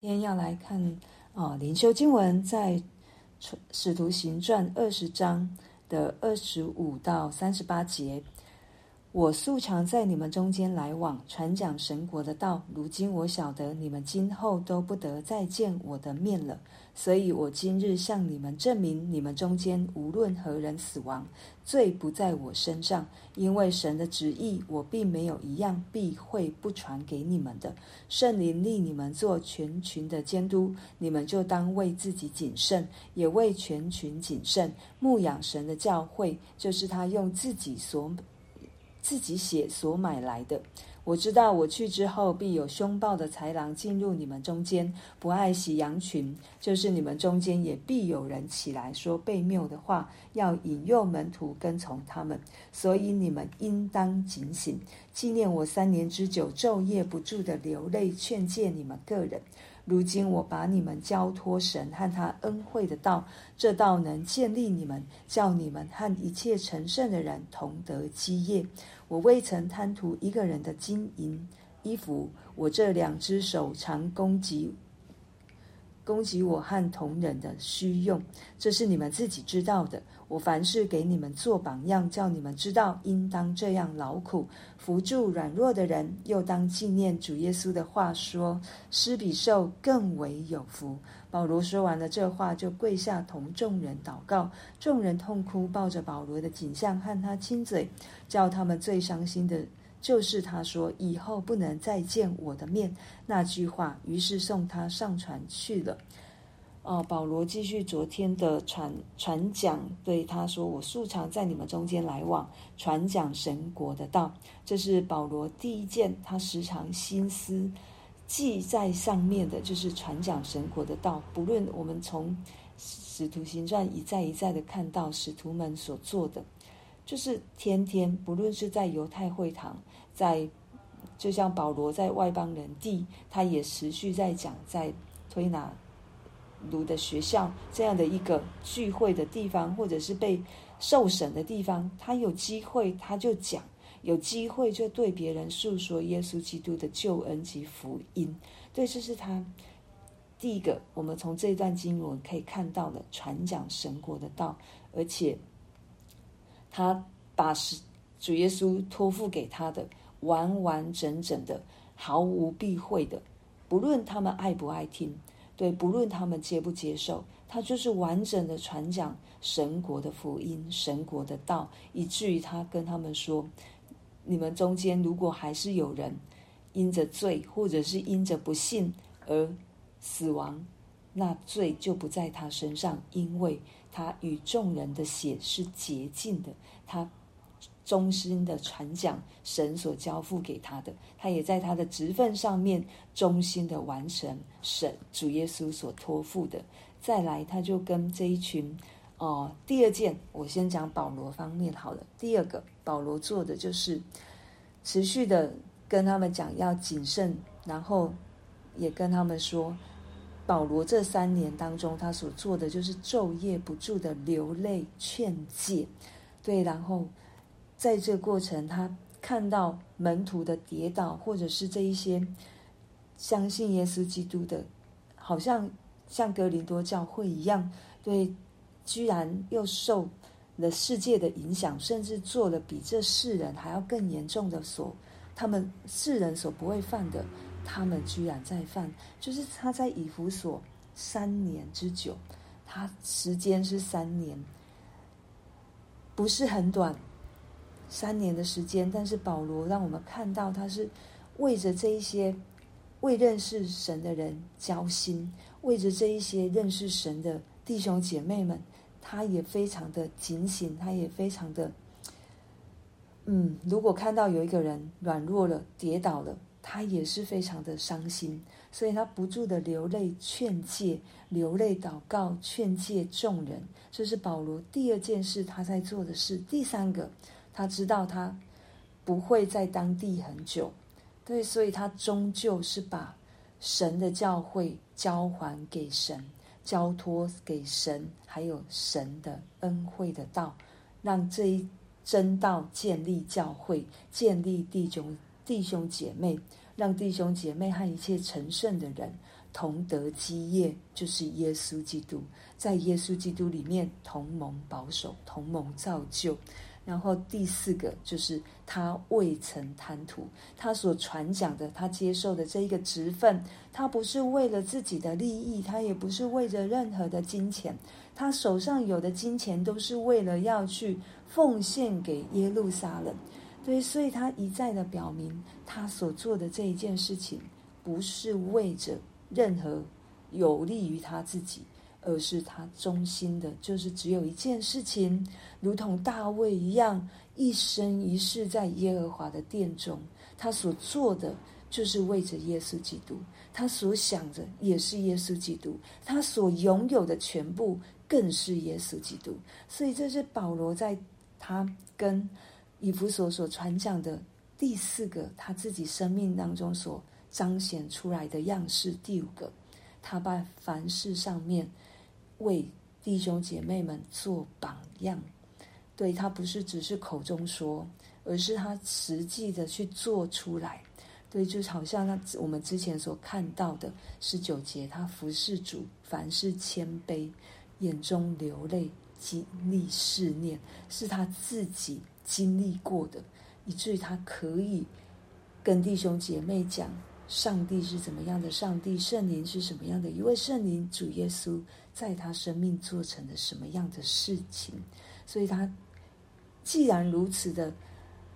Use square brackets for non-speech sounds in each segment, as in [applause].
今天要来看啊，灵修经文在《使徒行传》二十章的二十五到三十八节。我素常在你们中间来往，传讲神国的道。如今我晓得你们今后都不得再见我的面了，所以我今日向你们证明：你们中间无论何人死亡，罪不在我身上，因为神的旨意我并没有一样避讳不传给你们的。圣灵立你们做全群的监督，你们就当为自己谨慎，也为全群谨慎，牧养神的教会，就是他用自己所。自己血所买来的，我知道我去之后，必有凶暴的豺狼进入你们中间，不爱惜羊群。就是你们中间也必有人起来说悖谬的话，要引诱门徒跟从他们。所以你们应当警醒，纪念我三年之久，昼夜不住的流泪劝诫你们个人。如今我把你们交托神和他恩惠的道，这道能建立你们，叫你们和一切成圣的人同得基业。我未曾贪图一个人的金银衣服，我这两只手常攻击。供给我和同人的需用，这是你们自己知道的。我凡事给你们做榜样，叫你们知道应当这样劳苦，扶助软弱的人，又当纪念主耶稣的话说：施比受更为有福。保罗说完了这话，就跪下同众人祷告。众人痛哭，抱着保罗的颈项和他亲嘴，叫他们最伤心的。就是他说以后不能再见我的面那句话，于是送他上船去了。哦，保罗继续昨天的传传讲，对他说：“我素常在你们中间来往，传讲神国的道。”这是保罗第一件他时常心思记在上面的，就是传讲神国的道。不论我们从使徒行传一再一再的看到使徒们所做的。就是天天，不论是在犹太会堂，在就像保罗在外邦人地，他也持续在讲，在推拿卢的学校这样的一个聚会的地方，或者是被受审的地方，他有机会他就讲，有机会就对别人诉说耶稣基督的救恩及福音。对，这是他第一个，我们从这段经文可以看到的传讲神国的道，而且。他把是主耶稣托付给他的，完完整整的，毫无避讳的，不论他们爱不爱听，对，不论他们接不接受，他就是完整的传讲神国的福音、神国的道，以至于他跟他们说：你们中间如果还是有人因着罪，或者是因着不信而死亡，那罪就不在他身上，因为。他与众人的血是洁净的，他忠心的传讲神所交付给他的，他也在他的职份上面忠心的完成神主耶稣所托付的。再来，他就跟这一群哦，第二件，我先讲保罗方面好了。第二个，保罗做的就是持续的跟他们讲要谨慎，然后也跟他们说。保罗这三年当中，他所做的就是昼夜不住的流泪劝诫，对，然后在这个过程，他看到门徒的跌倒，或者是这一些相信耶稣基督的，好像像哥林多教会一样，对，居然又受了世界的影响，甚至做了比这世人还要更严重的所，他们世人所不会犯的。他们居然在犯，就是他在以弗所三年之久，他时间是三年，不是很短，三年的时间。但是保罗让我们看到，他是为着这一些未认识神的人交心，为着这一些认识神的弟兄姐妹们，他也非常的警醒，他也非常的，嗯，如果看到有一个人软弱了、跌倒了。他也是非常的伤心，所以他不住的流泪劝诫，流泪祷告劝诫众人。这是保罗第二件事他在做的事。第三个，他知道他不会在当地很久，对，所以他终究是把神的教会交还给神，交托给神，还有神的恩惠的道，让这一真道建立教会，建立弟兄弟兄姐妹。让弟兄姐妹和一切成圣的人同得基业，就是耶稣基督，在耶稣基督里面同盟保守，同盟造就。然后第四个就是他未曾贪图，他所传讲的，他接受的这一个职分，他不是为了自己的利益，他也不是为着任何的金钱，他手上有的金钱都是为了要去奉献给耶路撒冷。对，所以他一再的表明，他所做的这一件事情，不是为着任何有利于他自己。而是他忠心的，就是只有一件事情，如同大卫一样，一生一世在耶和华的殿中，他所做的就是为着耶稣基督，他所想的也是耶稣基督，他所拥有的全部更是耶稣基督。所以这是保罗在他跟以弗所所传讲的第四个他自己生命当中所彰显出来的样式。第五个，他把凡事上面。为弟兄姐妹们做榜样，对，他不是只是口中说，而是他实际的去做出来。对，就好像他我们之前所看到的十九节，他服侍主，凡事谦卑，眼中流泪，经历试炼，是他自己经历过的，以至于他可以跟弟兄姐妹讲。上帝是怎么样的？上帝圣灵是什么样的？一位圣灵主耶稣在他生命做成了什么样的事情？所以他既然如此的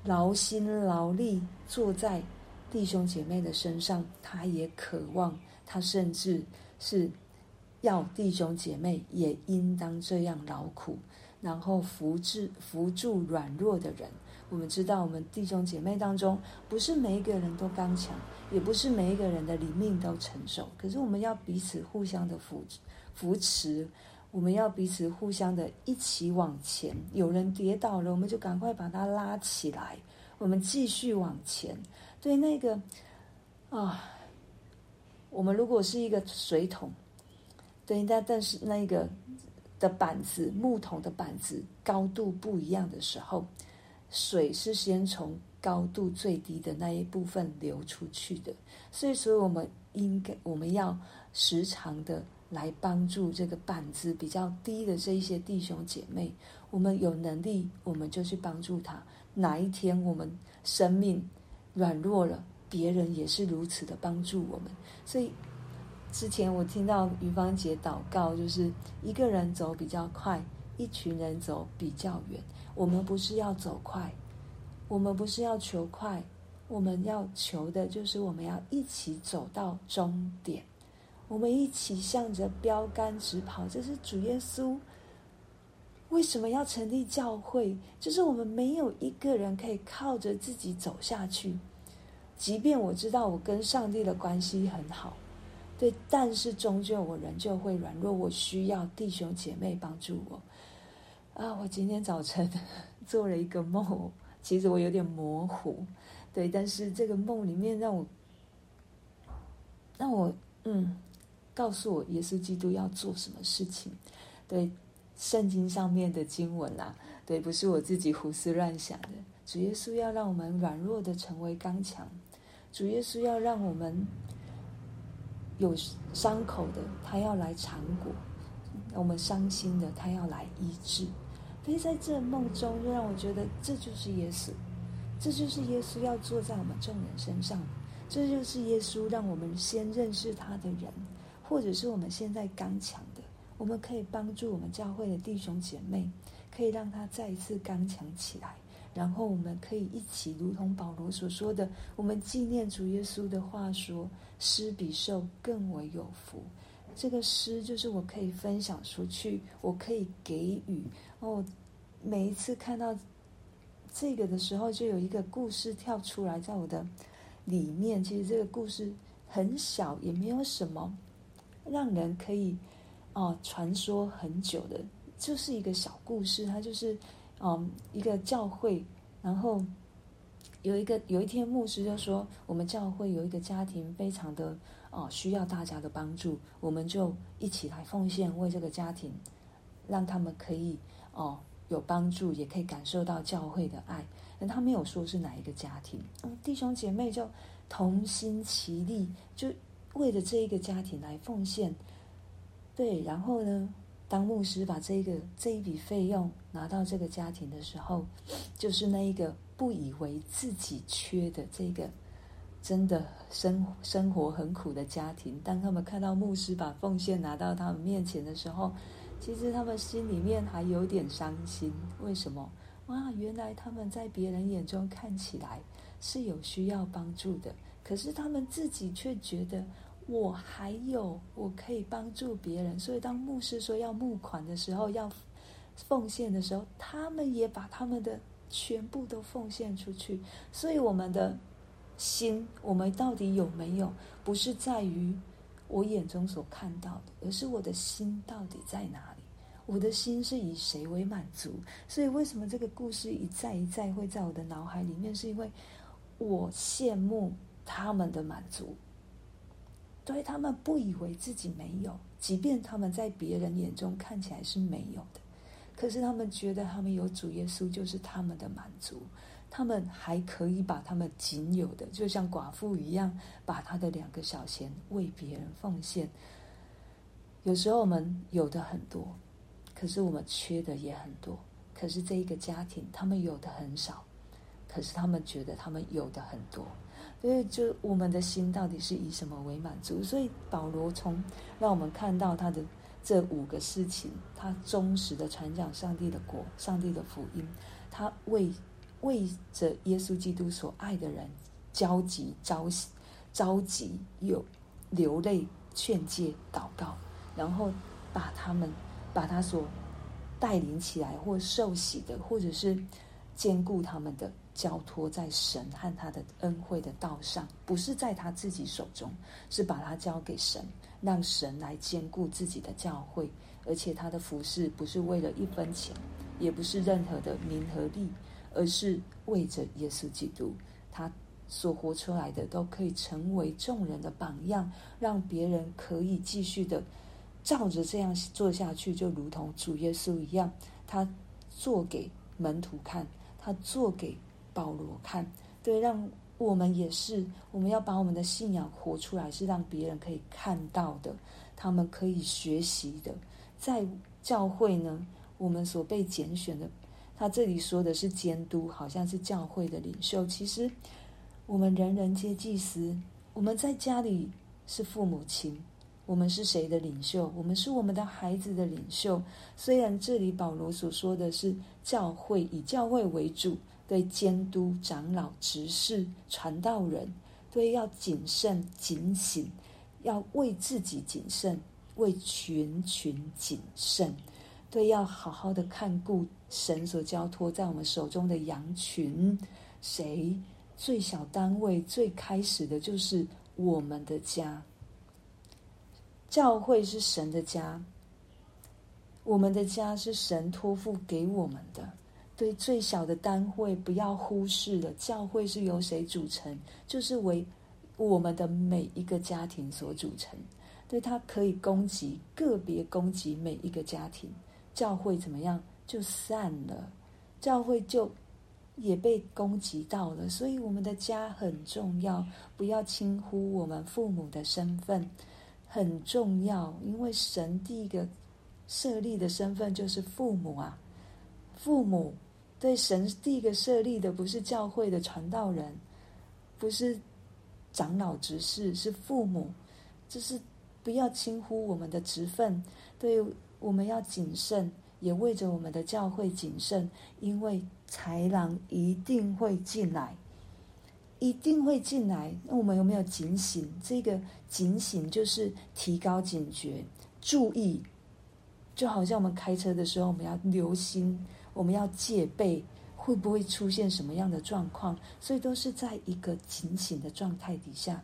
劳心劳力坐在弟兄姐妹的身上，他也渴望，他甚至是要弟兄姐妹也应当这样劳苦，然后扶持扶助软弱的人。我们知道，我们弟兄姐妹当中，不是每一个人都刚强，也不是每一个人的灵命都成熟。可是，我们要彼此互相的扶扶持，我们要彼此互相的一起往前。有人跌倒了，我们就赶快把他拉起来，我们继续往前。对那个啊，我们如果是一个水桶，对，但但是那个的板子，木桶的板子高度不一样的时候。水是先从高度最低的那一部分流出去的，所以，所以我们应该我们要时常的来帮助这个板子比较低的这一些弟兄姐妹。我们有能力，我们就去帮助他。哪一天我们生命软弱了，别人也是如此的帮助我们。所以，之前我听到于芳姐祷告，就是一个人走比较快，一群人走比较远。我们不是要走快，我们不是要求快，我们要求的就是我们要一起走到终点，我们一起向着标杆直跑。这是主耶稣为什么要成立教会？就是我们没有一个人可以靠着自己走下去，即便我知道我跟上帝的关系很好，对，但是终究我仍旧会软弱，我需要弟兄姐妹帮助我。啊，我今天早晨 [laughs] 做了一个梦，其实我有点模糊，对，但是这个梦里面让我，让我嗯，告诉我耶稣基督要做什么事情，对，圣经上面的经文啊，对，不是我自己胡思乱想的，主耶稣要让我们软弱的成为刚强，主耶稣要让我们有伤口的，他要来尝果。我们伤心的，他要来医治。所以在这梦中，就让我觉得这就是耶稣，这就是耶稣要坐在我们众人身上，这就是耶稣让我们先认识他的人，或者是我们现在刚强的，我们可以帮助我们教会的弟兄姐妹，可以让他再一次刚强起来。然后我们可以一起，如同保罗所说的，我们纪念主耶稣的话说：“施比受更为有福。”这个诗就是我可以分享出去，我可以给予。哦，每一次看到这个的时候，就有一个故事跳出来在我的里面。其实这个故事很小，也没有什么让人可以哦传说很久的，就是一个小故事。它就是嗯一个教会，然后有一个有一天牧师就说，我们教会有一个家庭非常的。哦，需要大家的帮助，我们就一起来奉献，为这个家庭，让他们可以哦有帮助，也可以感受到教会的爱。但他没有说是哪一个家庭，嗯，弟兄姐妹就同心齐力，就为了这一个家庭来奉献。对，然后呢，当牧师把这个这一笔费用拿到这个家庭的时候，就是那一个不以为自己缺的这个。真的生生活很苦的家庭，当他们看到牧师把奉献拿到他们面前的时候，其实他们心里面还有点伤心。为什么？哇，原来他们在别人眼中看起来是有需要帮助的，可是他们自己却觉得我还有我可以帮助别人。所以当牧师说要募款的时候，要奉献的时候，他们也把他们的全部都奉献出去。所以我们的。心，我们到底有没有？不是在于我眼中所看到的，而是我的心到底在哪里？我的心是以谁为满足？所以，为什么这个故事一再一再会在我的脑海里面？是因为我羡慕他们的满足，对，他们不以为自己没有，即便他们在别人眼中看起来是没有的，可是他们觉得他们有主耶稣就是他们的满足。他们还可以把他们仅有的，就像寡妇一样，把他的两个小钱为别人奉献。有时候我们有的很多，可是我们缺的也很多。可是这一个家庭，他们有的很少，可是他们觉得他们有的很多。所以，就我们的心到底是以什么为满足？所以保罗从让我们看到他的这五个事情，他忠实的传讲上帝的国、上帝的福音，他为。为着耶稣基督所爱的人，焦急、着着急，有流泪、劝诫、祷告，然后把他们把他所带领起来或受洗的，或者是坚固他们的，交托在神和他的恩惠的道上，不是在他自己手中，是把他交给神，让神来兼顾自己的教会，而且他的服饰不是为了一分钱，也不是任何的名和利。而是为着耶稣基督，他所活出来的都可以成为众人的榜样，让别人可以继续的照着这样做下去，就如同主耶稣一样，他做给门徒看，他做给保罗看，对，让我们也是，我们要把我们的信仰活出来，是让别人可以看到的，他们可以学习的，在教会呢，我们所被拣选的。他这里说的是监督，好像是教会的领袖。其实我们人人皆祭司，我们在家里是父母亲，我们是谁的领袖？我们是我们的孩子的领袖。虽然这里保罗所说的是教会，以教会为主，对监督、长老、执事、传道人，对要谨慎、警醒，要为自己谨慎，为群群谨慎。对，要好好的看顾神所交托在我们手中的羊群。谁最小单位最开始的就是我们的家。教会是神的家，我们的家是神托付给我们的。对，最小的单位不要忽视了。教会是由谁组成？就是为我们的每一个家庭所组成。对，它可以攻击，个别攻击每一个家庭。教会怎么样就散了，教会就也被攻击到了，所以我们的家很重要，不要轻忽我们父母的身份，很重要，因为神第一个设立的身份就是父母啊，父母对神第一个设立的不是教会的传道人，不是长老执事，是父母，就是不要轻忽我们的职分，对。我们要谨慎，也为着我们的教会谨慎，因为豺狼一定会进来，一定会进来。那我们有没有警醒？这个警醒就是提高警觉，注意，就好像我们开车的时候，我们要留心，我们要戒备，会不会出现什么样的状况？所以都是在一个警醒的状态底下。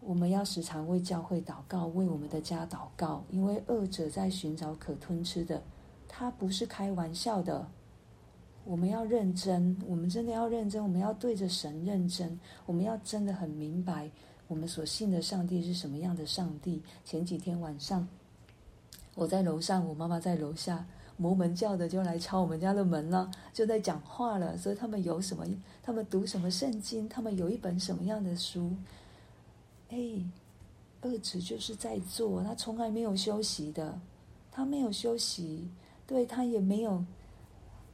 我们要时常为教会祷告，为我们的家祷告，因为恶者在寻找可吞吃的，他不是开玩笑的。我们要认真，我们真的要认真，我们要对着神认真，我们要真的很明白我们所信的上帝是什么样的上帝。前几天晚上，我在楼上，我妈妈在楼下，摩门教的就来敲我们家的门了，就在讲话了，所以他们有什么？他们读什么圣经？他们有一本什么样的书？哎，二子就是在做，他从来没有休息的，他没有休息，对，他也没有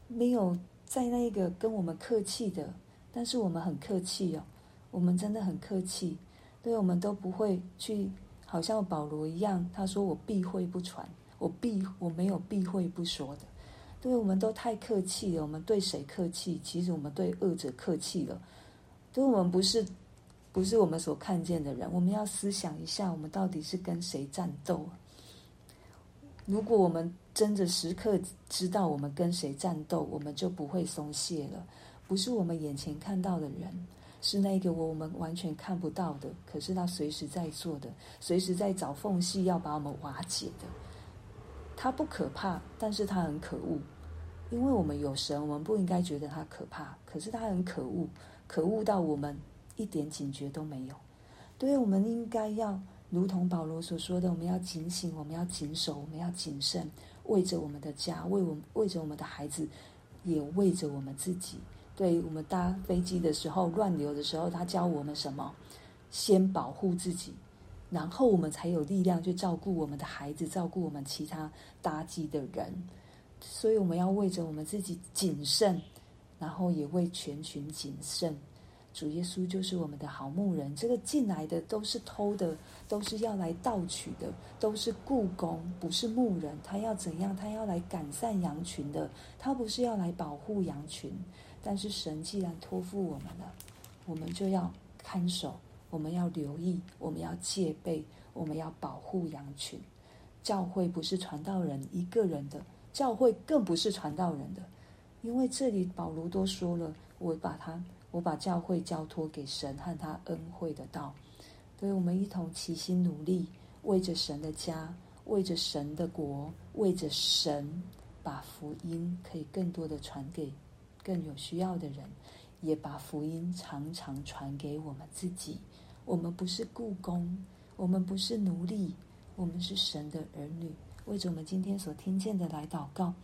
没有在那个跟我们客气的，但是我们很客气哦，我们真的很客气，对，我们都不会去，好像保罗一样，他说我避讳不传，我避我没有避讳不说的。对，我们都太客气了。我们对谁客气？其实我们对恶者客气了。对，我们不是，不是我们所看见的人。我们要思想一下，我们到底是跟谁战斗？如果我们真的时刻知道我们跟谁战斗，我们就不会松懈了。不是我们眼前看到的人，是那个我们完全看不到的，可是他随时在做的，随时在找缝隙要把我们瓦解的。他不可怕，但是他很可恶。因为我们有神，我们不应该觉得他可怕。可是他很可恶，可恶到我们一点警觉都没有。对，我们应该要如同保罗所说的，我们要警醒，我们要谨守，我们要谨慎，为着我们的家，为我们为着我们的孩子，也为着我们自己。对，我们搭飞机的时候，乱流的时候，他教我们什么？先保护自己。然后我们才有力量去照顾我们的孩子，照顾我们其他搭机的人。所以我们要为着我们自己谨慎，然后也为全群谨慎。主耶稣就是我们的好牧人。这个进来的都是偷的，都是要来盗取的，都是雇工，不是牧人。他要怎样？他要来赶散羊群的，他不是要来保护羊群。但是神既然托付我们了，我们就要看守。我们要留意，我们要戒备，我们要保护羊群。教会不是传道人一个人的，教会更不是传道人的，因为这里保罗都说了，我把他，我把教会交托给神和他恩惠的道。所以我们一同齐心努力，为着神的家，为着神的国，为着神，把福音可以更多的传给更有需要的人，也把福音常常传给我们自己。我们不是故宫，我们不是奴隶，我们是神的儿女。为着我们今天所听见的来祷告，